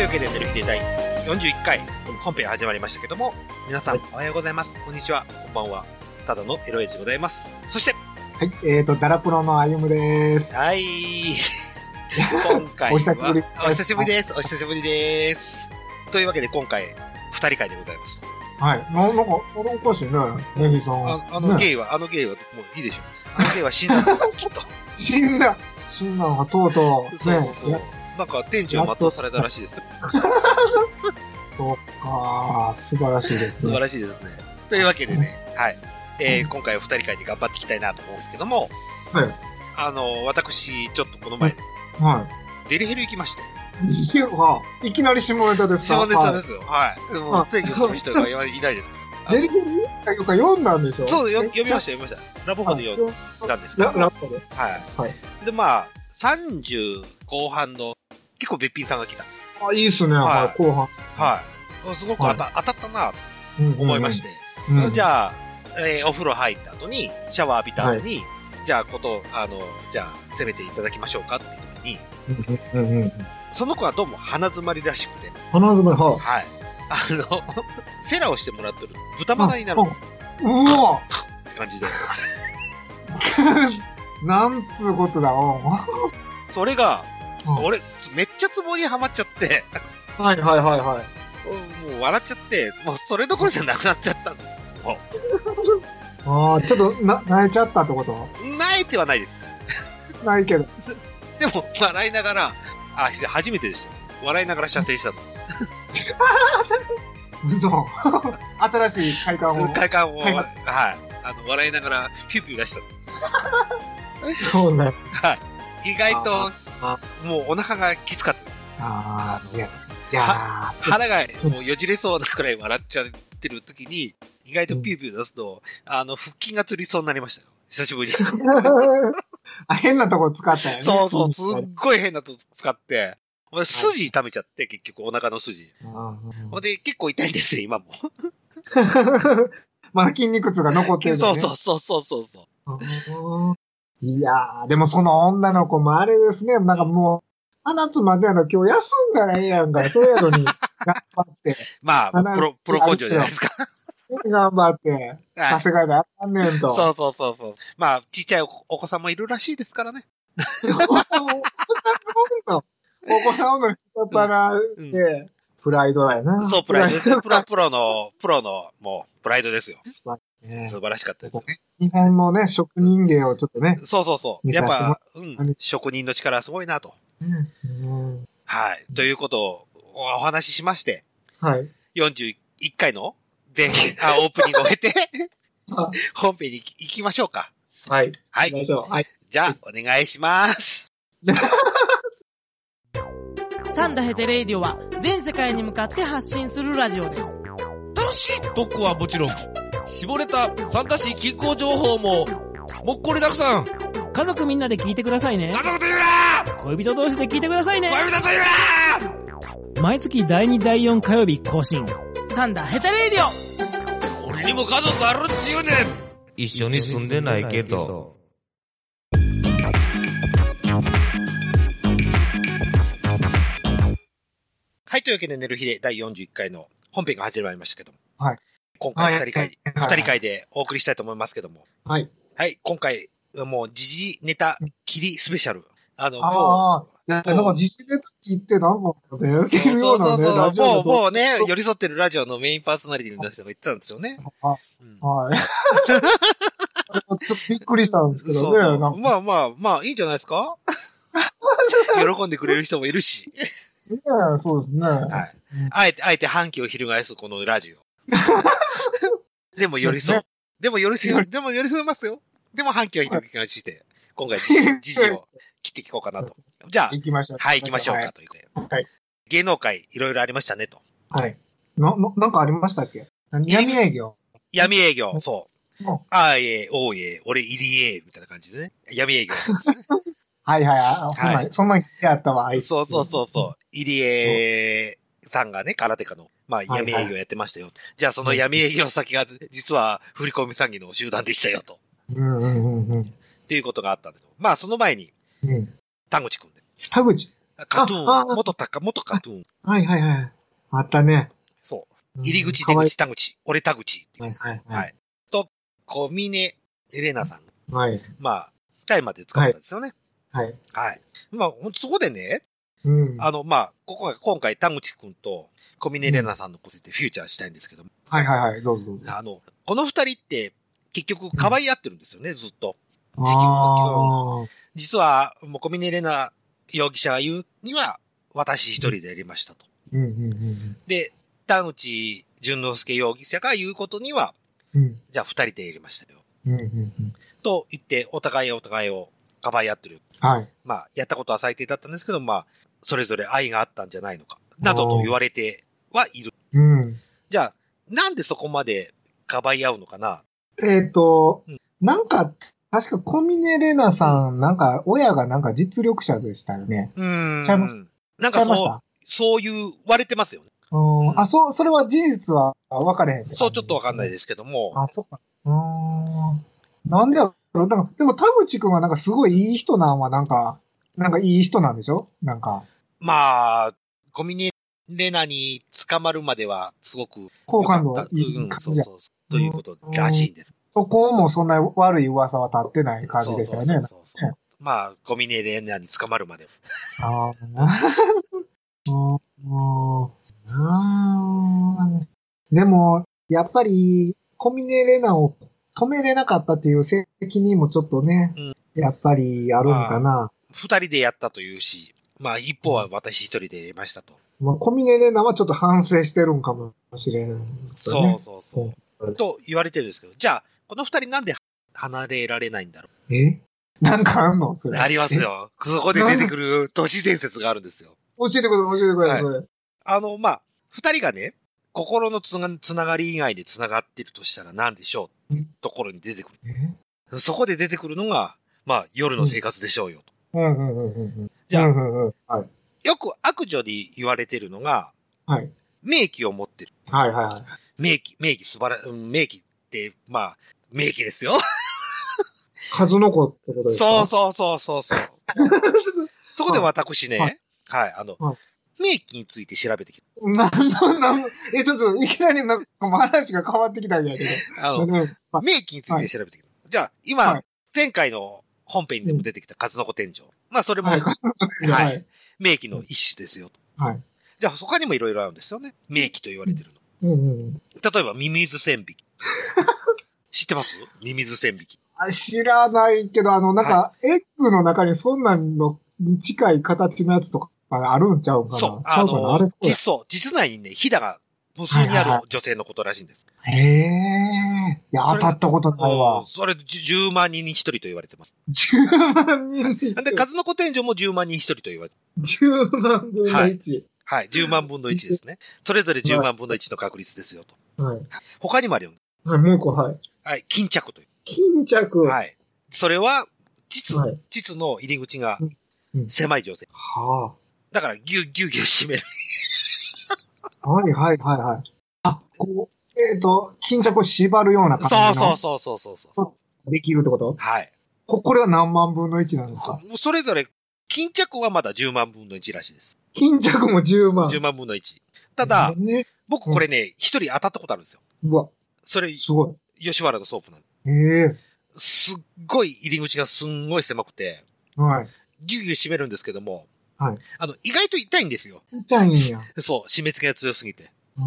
というわけで、ネルヒデ第41回、本編始まりましたけども、皆さん、おはようございます。こんにちは。こんばんは。ただのエロエイジでございます。そして、はい、えーと、ダラプロのあゆむです。はい。今回は、お久しぶりお久しぶりです。お久しぶりです。というわけで、今回、二人会でございます。はい。な、なんか、あれおかしいね。ネギさん。ああのねゲイは、あのゲイは、もういいでしょ。あのゲイは死んだんですよ、きっと。死んだ。死んだのがとうとう。そうそうそうね。。なんか、店長を全うされたらしいですよ。そうか。素晴らしいです、素晴ね。らしいですね。というわけでね、はい。えー、今回は二人会で頑張っていきたいなと思うんですけども、はい。あの、私、ちょっとこの前、はデリヘル行きまして。い。いやいきなり下ネタですか？下ネタですすよ。はい。でも、あ制御する人がいないです。デリヘル見たよか読んだんでしょ？そう、よえ？読みました、読みました。ラボコで読んだんですけラど。ラップで。はい。はいで、まあ、30後半の、結構べっぴんさんが来たんです。あ、いいっすね。はいはい。後半。はい。すごく当た,、当たったなと思いまして。うん。じゃあ、えーお風呂入った後に、シャワー浴びた後に、じゃあ、こと、あの、じゃあ、攻めていただきましょうかっていう時に、うんうんうん。その子はどうも鼻詰まりらしくて、鼻詰まり、ははい。あの、フェラをしてもらってる豚鼻になるんです。うわって感じで。なんつうことだ、おうそれが、うん俺、めっちゃツボにはまっちゃって、はいはいはいはい。もう笑っちゃって、もうそれどころじゃなくなっちゃったんですよ。もああ、ちょっと、な、泣いちゃったってこと？う、泣いてはないです。ないけど。でも、笑いながら、あ、初めてでした。笑いながら射精したの。嘘。新しい快感を。快感を、はいはい。あの、笑いながら、ピューピュー出したの。そうね。意外とあ、もうお腹がきつかった。ああ、いや、いや腹がもうよじれそうなくらい笑っちゃってる時に、意外とピューピュー出すと、あの、腹筋がつりそうになりましたよ。久しぶりに。ー あ、変なとこ使ったよね。そうそう、すっごい変なとこ使って、俺筋痛めちゃって、結局お腹の筋。あほんで、結構痛いんですよ、今も。ー まだ筋肉痛が残ってる、ね。そうそうそうそうそういやー、でもその女の子もあれですね、なんかもう、鼻つまんでやの今日休んだらええやんか、そうやのに、頑張って、まあ、鼻プロ、プロ根性じゃないですか。頑張って、はい稼がなあかんねんと。そうそうそうそう。まあ、ちっちゃいおお子さんもいるらしいですからね。お子さんの人っ腹で、プライドやな。そう、プライドですよ。プロ、プロの、プロの、もう、プライドですよ。ね素晴らしかったです。日本のね、職人芸をちょっとね。そうそうそう。やっぱ、うん、職人の力はすごいなと。うんはい。ということをお話ししまして、はい。41回の前編、あ、オープニングを経てあ、本編に行きましょうか。はい。はい。行きましょう。はい。じゃあ、お願いします。サンダヘテレイディオは全世界に向かって発信するラジオです。楽しい特攻はもちろん、絞れた参加し気候情報も、もっこりたくさん。家族みんなで聞いてくださいね家。族と言うな恋人同士で聞いてくださいね。恋人と言うな毎月第2第4火曜日更新。サンダヘテレイディオ俺にも家族あるっちゅうねん一緒に住んでないけど。はい。というわけで、寝る日で第41回の本編が始まりましたけども。はい。今回二人会、はい二人会でお送りしたいと思いますけども。はい。はい。今回、もう、時事ネタ切りスペシャル。あの、もう、ああ、いや、なんか実践で聞いてなんかね、受けるようなね、ラジオもう、もうね。ね、寄り添ってるラジオのメインパーソナリティの人が言ってたんですよね。はい。ちょっとびっくりしたんですけそうどね。まあまあ、まあ、いいんじゃないですか？喜んでくれる人もいるし。ねそうですね。はい。あえて、あえて反旗を翻すこのラジオ。でも寄り添う。でも寄り添う、でも寄り添いますよ。でも反旗を翻して、今回時事を切っていこうかなと。じゃあ、行きましょう。はい、行きましょうかという。はい。芸能界いろいろありましたねと。はい。な、な、なんかありましたっけ？何闇営業？闇営業、そううん。ああ、ええ、おうえ、俺、入りえ、みたいな感じでね。闇営業。はいはい。あそんはな、そんなやったわ。そうそうそうそう。入江さんがね、空手家の、まあ、いはい闇営業やってましたよ。じゃあ、その闇営業先が、実は、振り込み詐欺の集団でしたよ、と。うんうんうんうん。っていうことがあったんだけど。まあ、その前に、うん。田口くんで。田口。カトゥーン、元タカ、元カトゥーン。はいはいはい。あったね。そう。入り口、出口、田口、俺田口っていう。はいはいは。はいと、小峰エレナさん。い。はい。まあ、タイまで使ったんですよね。はい。はい。まあ、そこでね、うん。あの、まあ、ここが今回田口くんと小峰エレナさんのことについてフューチャーしたいんですけども、はいはいはい。どうぞどうぞ。あの、この二人って結局可愛い合ってるんですよね、ずっと。実は、もう小峰エレナ容疑者が言うには、私一人でやりましたと。うんうんで、田口淳之介容疑者が言うことには、うん。うん。じゃあ二人でやりましたよ。うんうんうん。と言って、お互いお互いをかばい合ってる。はい。まあ、やったことは最低だったんですけど、まあ、それぞれ愛があったんじゃないのか。などと言われてはいる。うん。じゃあ、なんでそこまでかばい合うのかな？えっとうん、なんか、確か小峰玲奈さん、なんか、親がなんか実力者でしたよね。うーん。ちゃいます？なんかそう、そういう割れてますよね。うんあ、そう、それは事実は分かれへんそう、ちょっとわかんないですけども。あ、そっか。うーん。なんでやろなんか、でも田口くんはなんかすごいいい人なんはなんか、なんかいい人なんでしょ？なんか、まあ、コミネレナに捕まるまでは、すごく好感度いいうん、感じうそうそう。ということらしいんです。そこもそんな悪い噂は立ってない感じでしたよね。そうそうそうそうまあ、コミネレナに捕まるまで。ああ。でも、やっぱり、小峰レナを止めれなかったっていう責任もちょっとね、うんやっぱりあるんかな。二人でやったというし、まあ、一方は私一人でやりましたと。まあ、小峰レナはちょっと反省してるんかもしれないですよね、そうそうそう。と言われてるんですけど、じゃあ、この二人なんで離れられないんだろえ？なんかあんの？そうれ。ありますよ。そこで出てくる都市伝説があるんですよ。教えてください、教えてください。それあの、まあ、二人がね、心のつなつながり以外でつながってるとしたら何でしょうってところに出てくえ？る。そこで出てくるのが、まあ、夜の生活でしょうよと。うんうんうんうんうん。じゃあうんうんうん。はい。よく悪女に言われてるのが、はい。名器を持ってる。はいはいはい。名器、名器素晴ら、うん名器って、まあ、名器ですよ。数の子ってことですか？そうそうそうそうそう。そこで私ね、ははいい、あの、はい名器について調べてきた。なんなんなんえ、ちょっと、いきなりなんか、話が変わってきたんやけど。あの、名器について調べてきた。じゃあ、今、はい前回の本編でも出てきた数の子天井。まあ、それもはい。ははいい。名器の一種ですよ。はい。じゃあ、他にもいろいろあるんですよね。名器と言われてるの。うんうん。例えば、ミミズ線引き。知ってます？ミミズ線引き。あ知らないけど、あの、なんか、エッグの中にそんなんの近い形のやつとかあるんちゃうかなそう。あの、実相、実内にね、ひだが無数にあはいはいはる女性のことらしいんです。へえ。いや、当たったことないわうん。それ、じゅ10万人に1人と言われてます。10万人に。なんで、数の子天井も10万人に1人と言われて10万分の1。はい。10万分の1ですね。それぞれ10万分の1の確率ですよと。はい。他にもあるよ。はい、もう一個、はい。はい。巾着という。巾着。ははい。それは、膣、はい膣の入り口がうんうん狭い女性。あ。だから、ぎゅうぎゅうぎゅう締める。はいはいはいはい。あ、こう、えっ、と、巾着を縛るようなそう感じのそうそうそうそうそう。できるってこと？はい。こ、これは何万分の1なんですか？こそれぞれ、巾着はまだ10万分の1らしいです。巾着も10万。10万分の1。ただ、え僕これね、一人当たったことあるんですよ。うわ、それ、すご吉原のソープなんい。ええすっごい入り口がすんごい狭くて、はい。ぎゅうぎゅう締めるんですけども、はい。あの、意外と痛いんですよ。痛いんや。そう、締め付けが強すぎて。あで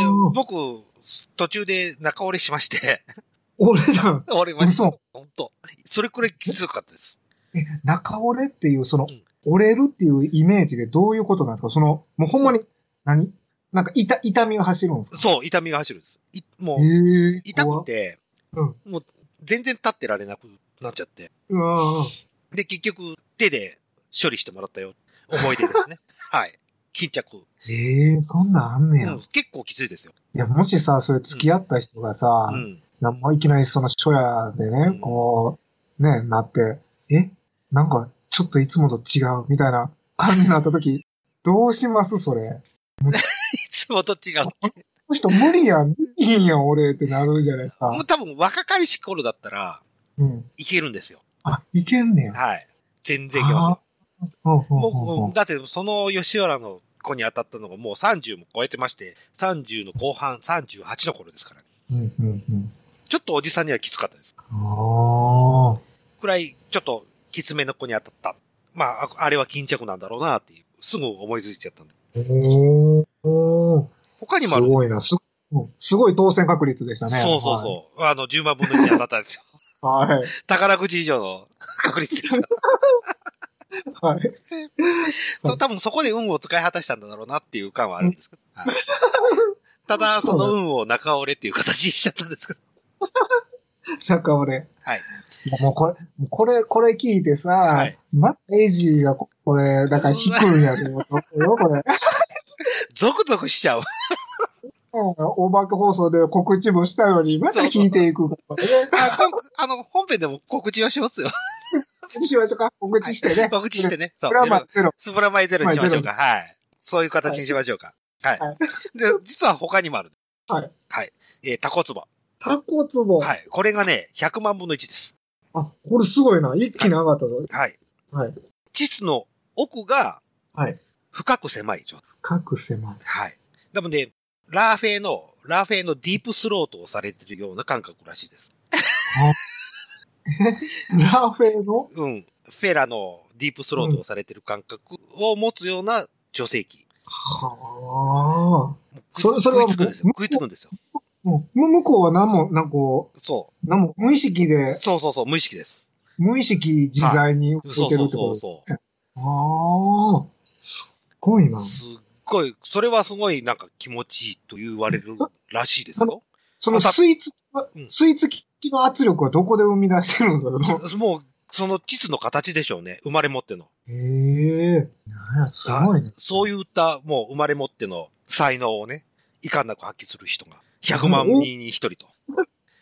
ー僕、途中で中折れしまして、折れたん折れました。嘘本当それくらいきつかったです。え、中折れっていう、そのうん、折れるっていうイメージでどういうことなんですか？その、もうほんまに、何？なんか痛、痛みが走るんですか？そう、痛みが走るんです。いもう、ええ痛くて、うんもう全然立ってられなくなっちゃって。で、結局、手で処理してもらったよ。思い出ですね。はい。巾着。ええそんなんあんねや。うん結構きついですよ。いや、もしさ、それ付き合った人がさ、うん。なんもいきなりその初夜でね、うんこう、ね、なって、え？なんか、ちょっといつもと違うみたいな感じになった時、どうしますそれ？いつもと違う。この人無理やん、できひんやん、俺ってなるじゃないですかもう。多分若かりし頃だったらうん。いけるんですよ。あ、いけんねや。はい。全然いけますよ。もう、だってその吉原の子に当たったのがもう30も超えてまして、30の後半、38の頃ですから。うんうんうん。ちょっとおじさんにはきつかったです。くらい、ちょっときつめの子に当たった。まあ、ああれは巾着なんだろうなっていう、すぐ思いついちゃったんで。他にもあるすごいな。すうんすごい当選確率でしたね。そうそうそう。あの、10万分の1当たったんですよ。はい。はい。宝くじ以上の確率ですよ。はい。そう多分そこで運を使い果たしたんだろうなっていう感はあるんですけど。はいただ、その運を中折れっていう形にしちゃったんですけど。なんか俺。はい。もうこれ、これ、これ聞いてさ、はいまたエイジーがここれ、だから引くんやと思ったよ、これ。ゾクゾクしちゃう。お化け放送で告知もしたのに、また引いていくからね。あの、本編でも告知はしますよ。告知しましょうか。告知してね。告知してね。そうプ。ラマゼロ。スプラマイゼロにしましょうか。はい。そういう形にしましょうか。はい。はいで、実は他にもある。はい。はい。えータコツボ。タコツボ。はい。これがね、100万分の1です。あ、これすごいな。一気に上がったぞ。はい。はい。膣の奥がはい。深く狭い状態。各狭い。はい。でもね、ラーフェーの、ラーフェーのディープスロートをされてるような感覚らしいです。ラフェの？うん。フェラのディープスロートをされてる感覚を持つような女性器。はあ。それそれは食いつくんですよ。食いつくんですよ。もう向こうは何も、なんかこ、そう何も無意識でう。、そうそうそう、無意識です。無意識自在に動いそうそうてるってことそうそう。ああ。すっごいな。すっごい、それはすごいなんか気持ちいいと言われるらしいですよ。そのスイーツう、んスイーツ機の圧力はどこで生み出してるんですか？もう、その膣の形でしょうね。生まれ持っての。へえ。なんや、すごいね。そういった、もう生まれ持っての才能をね、いかんなく発揮する人が、100万人に1人と。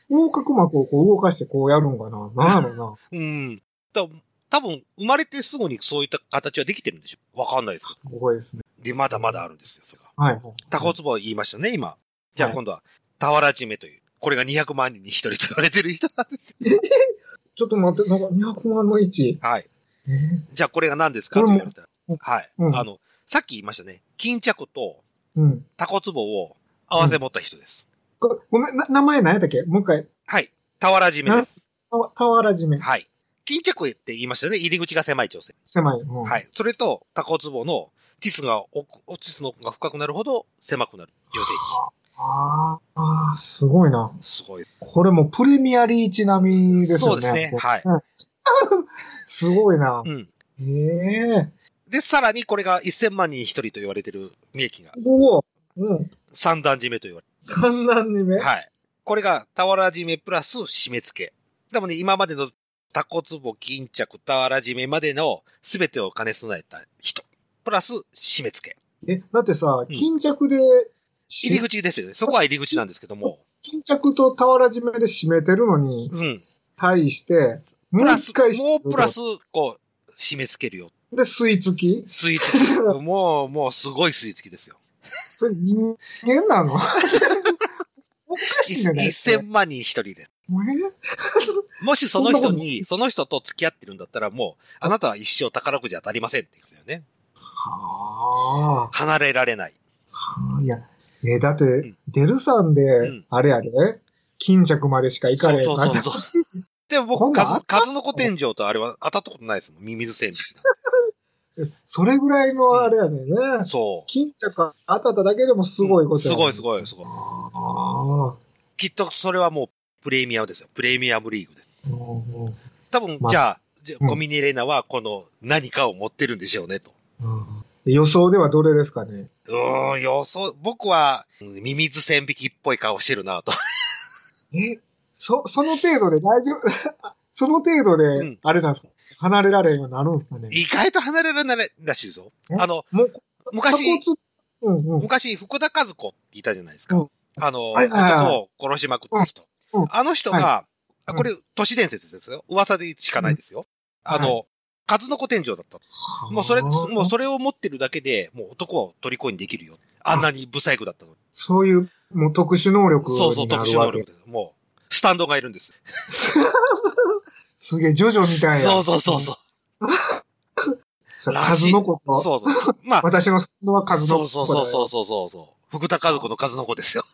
横隔膜をこう動かしてこうやるんかな。なんやろ うん。だ多分、生まれてすぐにそういった形はできてるんでしょわかんないですけな。すごいですね。ど。で、まだまだあるんですよ、それが。はい。タコツボ言いましたね、今。じゃあはい今度は、タワラジメという。これが200万人に1人と言われてる人なんですよ。ちょっと待って、なんか200万の1。はい。えー？じゃあこれが何ですか？こと言われたらうん。はい。うんあの、さっき言いましたね。巾着とうん。タコツボを合わせ持った人です。こごめん、な名前何やったっけ？もう一回。はい。タワラジメです。俵締め。はい。巾着って言いましたよね？入り口が狭い女性。狭い。うんはい。それと、タコツボの、ティスが奥、ティスの奥が深くなるほど狭くなる女性あーあー、すごいな。器。すごい。これもプレミアリーチ並みですよね。そうですね。はい。すごいなう。ん。ええで、さらにこれが1000万人に1人と言われてる名器が、おお。うん。三段締めと言われ三段締め？る。はい。これが、俵締めプラス締め付け。でもね、今までのタコツボ、巾着、俵締めまでの全てを兼ね備えた人。プラス締め付け。え、だってさ、ん巾着で、し入り口ですよね。そこは入り口なんですけども。巾着と俵締めで締めてるのに、うん。対して、もプラスもうプラス、こう、締め付けるよ。で、吸い付きスイーツ機。もう、もうすごいスイーツ機ですよ。それ人間なの？おかしいね。だって1000万人一人でもしその人に、その人と付き合ってるんだったらもう、あなたは一生宝くじ当たりませんって言うんですよね。は離れられない。あ。いや、えだってん、デルさんでん、あれやで、巾着までしか行かれへんそうそうそうそう。でも僕、こんなん数、数の子天井とあれは当たったことないですもん。ミミズ線引きそれぐらいのあれやねんね。なんて。そう。巾着当たっただけでもすごいことや、すごいすごいすごい。ああ。きっとそれはもうプレミアムですよ。プレミアムリーグです。うんうん多分、まあじゃあ、じゃあうんコミネレーナはこの何かを持ってるんでしょうねと。うん予想ではどれですかね？うーん、予想、僕は、うんミミズ線引きっぽい顔してるなと。え、そ、その程度で大丈夫？その程度うんで、あれなんですか、離れられんようになるんですかね？意外と離れられないらしいぞ。え？あの、もう、昔、鎖骨？うんうん。昔、福田和子っていたじゃないですか。うんあの、はいはいはい男を殺しまくった人。うんうんあの人が、はあこれ、都市伝説ですよ。噂でしかないですよ。あの、数の子天井だった。もうそれ、もうそれを持ってるだけで、もう男を虜にできるよ。あんなにブサイクだったのに。そういう、もう特殊能力そうそう、特殊能力です。もう、スタンドがいるんです。すげえ、ジョジョみたいな。そうそうそうそう。数の子と、そうそう。まあ、私ののは数の子。そうそうそうそうそうそう。福田和子の数の子ですよ。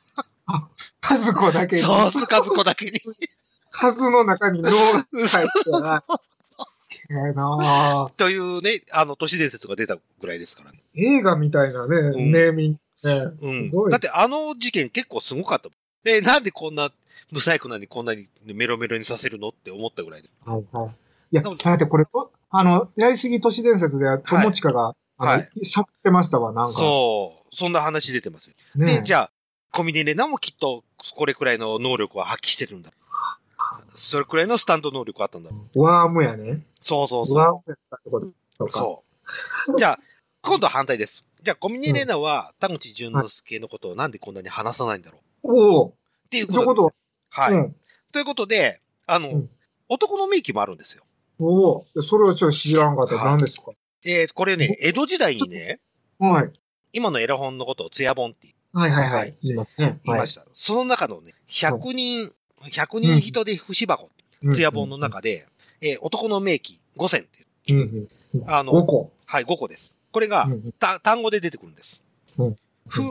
数子だけに。そうす、数子だけに。数の中に脳が入ってたら。というね、あの、都市伝説が出たぐらいですからね。映画みたいなね、んネーミングね。うん。すごい。だってあの事件結構すごかった。で、なんでこんな、ブサイクなのにこんなにメロメロにさせるのって思ったぐらいで。はいはい。いや、でもだってこれと、あの、やりすぎ都市伝説で、友近が、あはの、しゃってましたわ、なんか。そう。そんな話出てますよ。ねで、じゃあ、コミネレナもきっと、これくらいの能力を発揮してるんだ。それくらいのスタンド能力あったんだ。ワームやね。そうそうそワームやったってことう。か。そう。じゃあ、今度は反対です。じゃあ、コミネレナは、田口淳之介のことをなんでこんなに話さないんだろうおお。っていうこと。はい。うん。ということで、あの、うん男の名機もあるんですよ。おお。それはちょっと知らんかった。はい何ですか？えー、これね、江戸時代にね、はい。今のエラ本のことをツヤ本ってはいはいははいい。言いますね。言いました。その中のね、100人、100人人で節箱、たツヤ本の中で、えー男の名機5選っていう。あの5個。はい、5個です。これがた単語で出てくるんです。うんふ、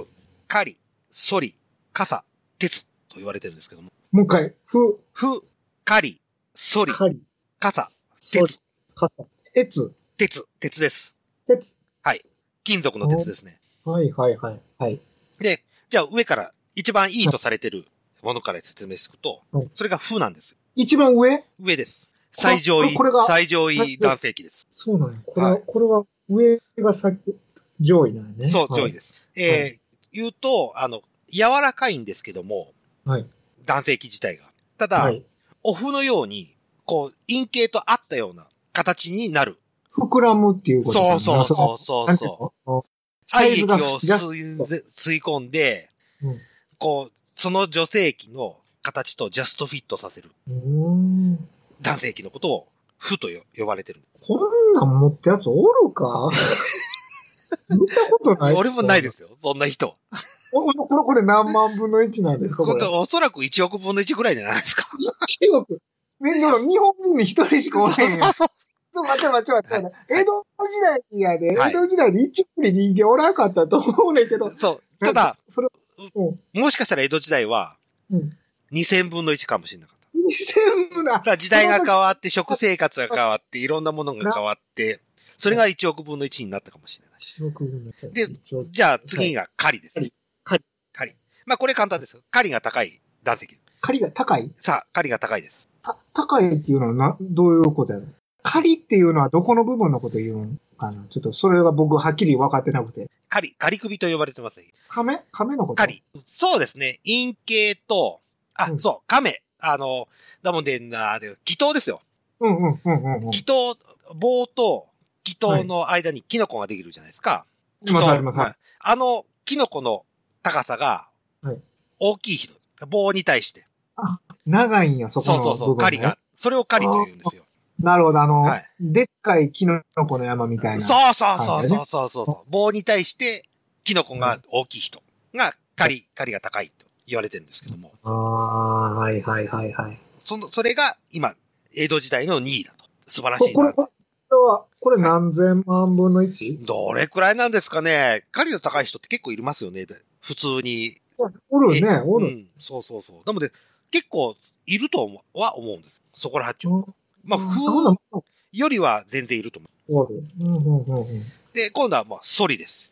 かり、そり、かさ、鉄と言われてるんですけども、もう一回。ふ、ふ、かり、そり、かさ、鉄、、かさ、えつ、鉄、鉄です。鉄。金属の鉄ですね。はいはいはい。はい。で、じゃあ上から一番いいとされてるものから説明するとうん、それが負なんです。一番上？上です。最上位最上位男性器です。そうなんや。これは、はいこれは上が先、上位なんやね。そう、上位はい。です。えー、言うと、あの、柔らかいんですけども、はい。男性器自体が。ただ、はい。オフのように、こう、陰茎と合ったような形になる。膨らむっていうことかそうなそうそうそうそうの？サ愛液を吸い込んで、うんこう、その女性器の形とジャストフィットさせる。男性器のことを、負とよ呼ばれてる。こんなん持ったやつおるか？見たことない。俺もないですすよ、そんな人。おこれ、これ何万分の1なんですか？これ。おそらく1億分の1ぐらいじゃないですか。1億。ね、でも日本人に一人しかおらへんやん。そうちょっと待って待って待って。江戸時代やで、はい江戸時代で一億に人間おらんかったと思うねんけど。そう。ただ、それ、うん。もしかしたら江戸時代はうん。2000分の1かもしれなかった。2000分なだ時代が変わって、食生活が変わって、いろんなものが変わって、それが1億分の1になったかもしれない。1億分の1。でじゃあ次が狩りですね。狩り狩り。まあこれ簡単ですよ。狩りが高い男性器。狩りが高い？さあ、狩りが高いです。た、高いっていうのはな、どういうことやろ狩りっていうのはどこの部分のこと言うんかなちょっとそれが僕はっきり分かってなくて。狩り、狩り首と呼ばれてますね。亀？亀のこと？狩り。そうですね。陰茎と、あ、うんそう、亀。あの、だもんでんな、で、祈祷ですよ。うんうんうんうんうん。祈祷、棒と祈祷の間にキノコができるじゃないですか。いますありますはいはいあの、キノコの高さがはい、大きい人。棒に対して。長いんや、そこの部分、ね。そうそうそう、狩りが。それを狩りと言うんですよ。なるほど、あの、はいでっかいキノコの山みたいな。そうそうそうはいそうそうそうそう。棒に対して、キノコが大きい人が、狩り、狩りが高いと言われてるんですけども。ああ、はいはいはいはい。その、それが今、江戸時代の2位だと。素晴らしいな。これは、これ何千万分の 1? どれくらいなんですかね狩りの高い人って結構いますよね。で普通に。えおるね、おる。うん、そうそうそう。なので、結構いるとは思うんです。そこら八丁。まあ、うん風よりは全然いると思う。おる。うんうんうんうん。で、今度はまあ、ソリです。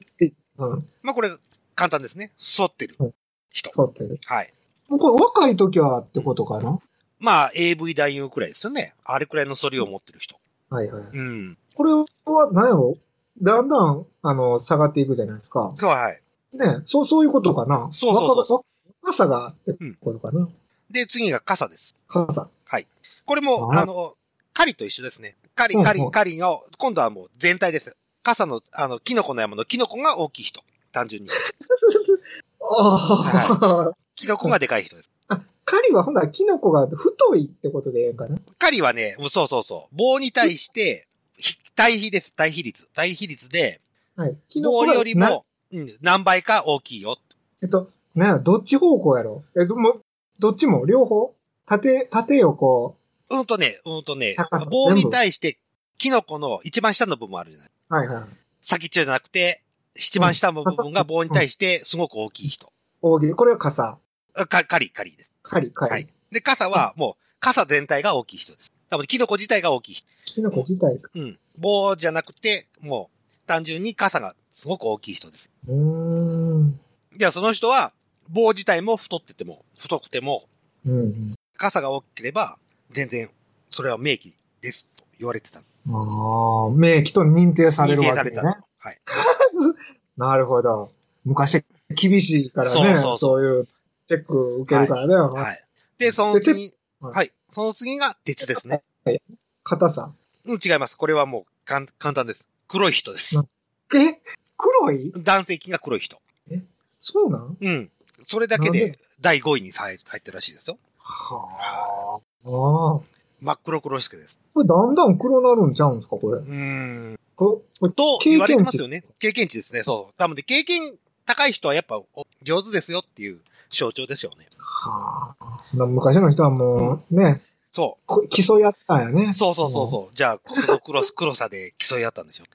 うん。まあ、これ、簡単ですね。反ってるうん人。そうってる。はい。これ若い時はってことかな？まあ、AV 男優くらいですよね。あれくらいの反りを持ってる人。はいはい。うん。これは何やろだんだん、あの、下がっていくじゃないですか。そう、はい。ねそう、そういうことかな。そうそうそうそう若若さがってことかな。で、次が傘です。傘。これも、ああの、狩りと一緒ですね。狩り、狩り、狩りの、今度はもう全体です。傘の、あの、キノコの山のキノコが大きい人。単純に。ああ、キノコがでかい人です。あ、狩りはほんならキノコが太いってことでええんかな？狩りはね、うんそうそうそう。棒に対して、ひ対比です。対比率。対比率で、はい。キノコ棒よりも、うん、何倍か大きいよ。えっと、などっち方向やろ？えっと、もう、どっちも？両方？縦、縦横。うんとね、うんとね棒に対して、キノコの一番下の部分あるじゃない。はいはい。先っちょじゃなくて、一番下の部分が棒に対してすごく大きい人。大喜利。これは傘。あか、カリ、カリです。カリ、カリ。はい。で、傘はもう、傘全体が大きい人です。多分、キノコ自体が大きい人。キノコ自体が。うん。棒じゃなくて、もう、単純に傘がすごく大きい人です。うーん。では、その人は、棒自体も太ってても、太くても、うんうん。傘が大きければ、全然、それは名機です、と言われてた。ああ、名機と認定される認定わけね。されたと。はい。なるほど。昔厳しいからね。そうそうそういうチェック受けるからね。はい。で、その次、はいはい。その次が鉄ですね。硬さ？うん、違います。これはもう、かん、簡単です。黒い人です。え？黒い？男性器が黒い人。そうなん？うん。それだけでで？第5位に入入ってるらしいですよ。はあ。ああ。真っ黒黒しけです。これだんだん黒なるんちゃうんですかこれ。うーん。ここれと言われてますよね。経験値ですね。そう。多分で、経験高い人はやっぱお上手ですよっていう象徴ですよね。はあ。な昔の人はもう、ね、そこ競い合ったんやねう。。そうそうそうそう。じゃあ、その黒黒さで競い合ったんですよ。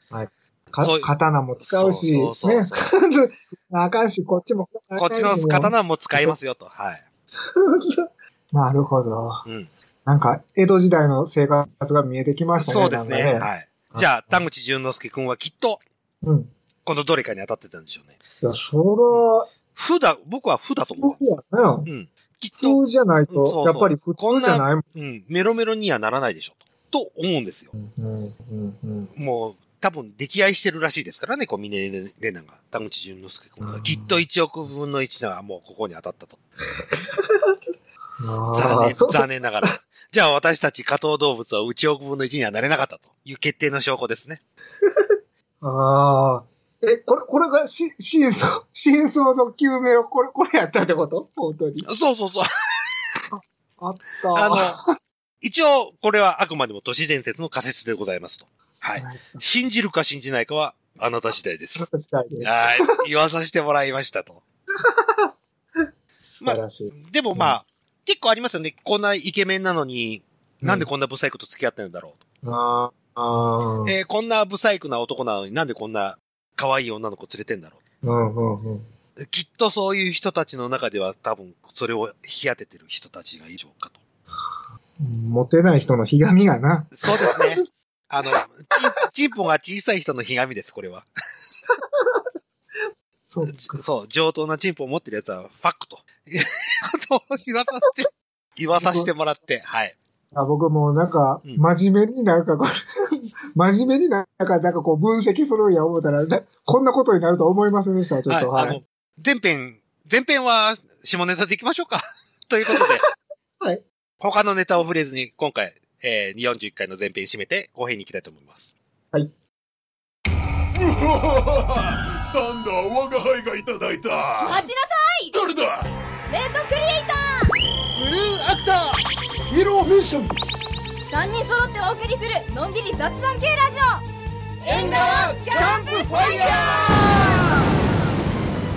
かそういう刀も使うし、そうそうねそう。あかんし、こっちも。こっちの刀も使いますよと。はい。なるほど。うん。なんか、江戸時代の生活が見えてきましたね。そうですね。なんかはい。じゃあ、田口淳之介くんはきっと、うん。このどれかに当たってたんでしょうね。いや、そ負だ、僕は負だとら、思う。そうやね。うん。きっと、普通じゃないと、うやっぱり普通じゃないもん。うん、メロメロにはならないでしょと。と思うんですよ。うん、うん、うん。もう、多分、溺愛してるらしいですからね、小峰レナが、田口淳之介君が。うんきっと1億分の1がもうここに当たったと。あ残念、残念ながら。じゃあ私たち加藤動物は1億分の1にはなれなかったという決定の証拠ですね。ああ。え、これ、これがし、真相、真相の究明を、これ、これやったってこと？本当に。そうそうそう。あった。あの、一応、これはあくまでも都市伝説の仮説でございますと。はい。信じるか信じないかは、あなた次第です。確かに。はい。言わさせてもらいましたと。素晴らしい。でもまあ、結構ありますよね。こんなイケメンなのに、なんでこんなブサイクと付き合ってるんだろうああ、あ。えーこんなブサイクな男なのになんでこんな可愛い女の子連れてんだろうん、うん、うん。う。きっとそういう人たちの中では多分それを引き当ててる人たちがいるかと。モテない人のひがみがな。そうですね。あの、チン、チンポが小さい人のひがみです、これは。そう。そう、上等なチンポを持ってるやつは、ファックと。いうことを言わさせて、言わさせてもらって、はい。あ僕もなんか、うん真面目になんかこれ、真面目になんか、なんかこう分析するんや思ったら、なこんなことになると思いませんでした、ちょっと。はい。はい。あの、前編、前編は下ネタでいきましょうか。ということで。はい。他のネタを触れずに、今回、えー、41回の前編締めて、後編に行きたいと思います。サンダー我が輩がいただいた待ちなさい誰だ？レッドクリエイタブルーアクターイエローフィッションー3人揃ってお送りするのんびり雑談系ラジオ縁側キャンプファイヤ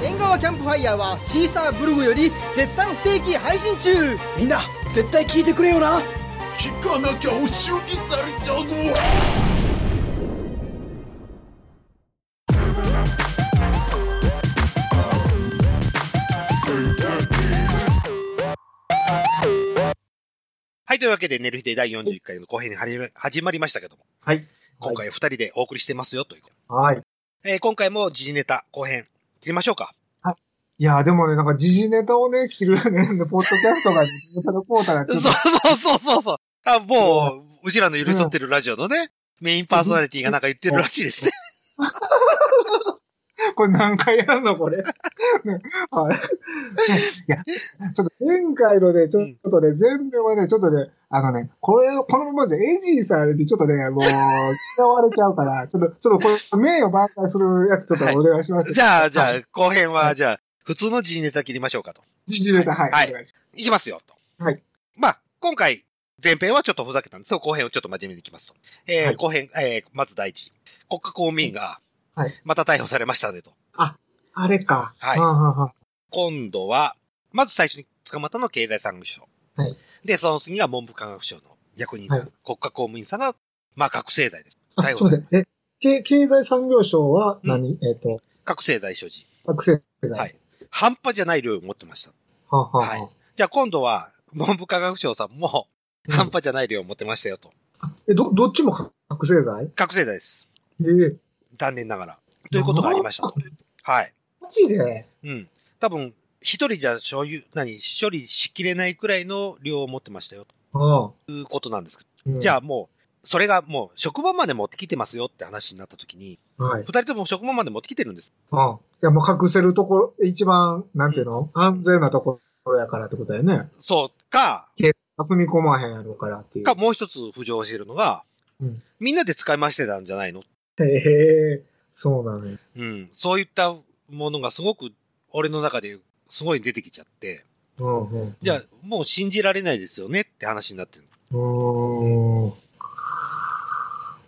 縁側キャンプファイヤーはシーサーブログより絶賛不定期配信中みんな絶対聞いてくれよな。聞かなきゃお仕置きされちゃうぞはい、というわけで、寝る日で第41回の後編に始まりましたけども、はい。今回は二人でお送りしてますよ、というはい。えー今回も時事ネタ後編、切りましょうか。いや、でもね、なんか時事ネタをね、切るね、ポッドキャストが、時事ネタのコーターが そうそうそうそう。あ、もう、うちらの寄り添ってるラジオのね、メインパーソナリティがなんか言ってるらしいですね。これ何回やんのこれ？ねはい。いや、ちょっと前回のね、ちょっとね、前編はね、ちょっとね、あのね、これを、このままじゃエジーさんにちょっとね、もう、嫌われちゃうから、ちょっと、ちょっとこれ、名誉挽回するやつちょっとお願いします。じゃあ、じゃはあ、後編は、じゃあ、普通の時事ネタ切りましょうかと。時事ネタ、はい。はいお願いしいきますよ、と。はい。まあ、今回、前編はちょっとふざけたんですよ。後編をちょっと真面目にいきますと。えーはい後編、えーまず第一。国家公務員がはい、また逮捕されましたねと。ます。あれか。はいはあは今度は、まず最初に捕まったのは経済産業省。はいで、その次が文部科学省の役人さん、はい国家公務員さんが、まあ、覚醒剤です。あ、逮捕され。え、経経済産業省は何、えっ、と、覚醒剤所持。学生剤。はい。半端じゃない量を持ってました。ははははい。じゃあ今度は、文部科学省さんも、うん半端じゃない量を持ってましたよと。え、ど、どっちも覚醒剤？覚醒剤です。ええ残念ながら。ということがありましたと。はい。マジで？うん。多分、一人じゃ所有、何、処理しきれないくらいの量を持ってましたよ。ということなんですけうんど。じゃあもう、それがもう、職場まで持ってきてますよって話になった時に、はい。二人とも職場まで持ってきてるんです。ああ。いや、もう隠せるところ、一番、なんていうの、安全なところやからってことだよね。そうか、踏み込まへんやろうからっていう。か、もう一つ浮上しているのが、うんみんなで使い回してたんじゃないのへえ、そうなのよ。うん。そういったものがすごく、俺の中ですごい出てきちゃって、うんうん。じゃあ、もう信じられないですよねって話になってる。うーん。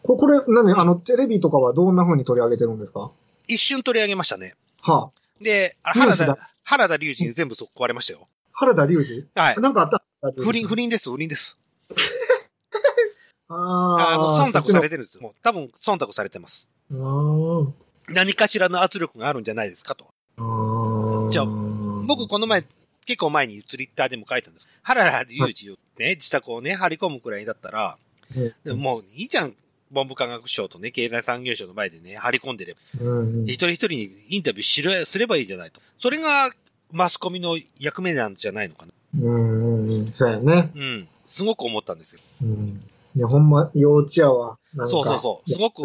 ここれ、何？あの、テレビとかはどんな風に取り上げてるんですか？一瞬取り上げましたね。はあ。で、原田、原田隆二に全部そこ壊れましたよ。原田隆二？はい。なんかあった？不倫、不倫です、不倫です。あああ。の、忖度されててるんです。もう、多分、忖度されてます。何かしらの圧力があるんじゃないですかと。じゃあ僕、この前、結構前にツイッターでも書いたんです。原田隆二をね、自宅をね、張り込むくらいだったら、うんでももういいじゃん。文部科学省とね、経済産業省の前でね、張り込んでれば、うんうん一人一人にインタビューしろすればいいじゃないと。それが、マスコミの役目なんじゃないのかな。うん。そうやね。うん。すごく思ったんですよ。うん。いや、ほんま、幼稚やわ。そうそうそう。すごく、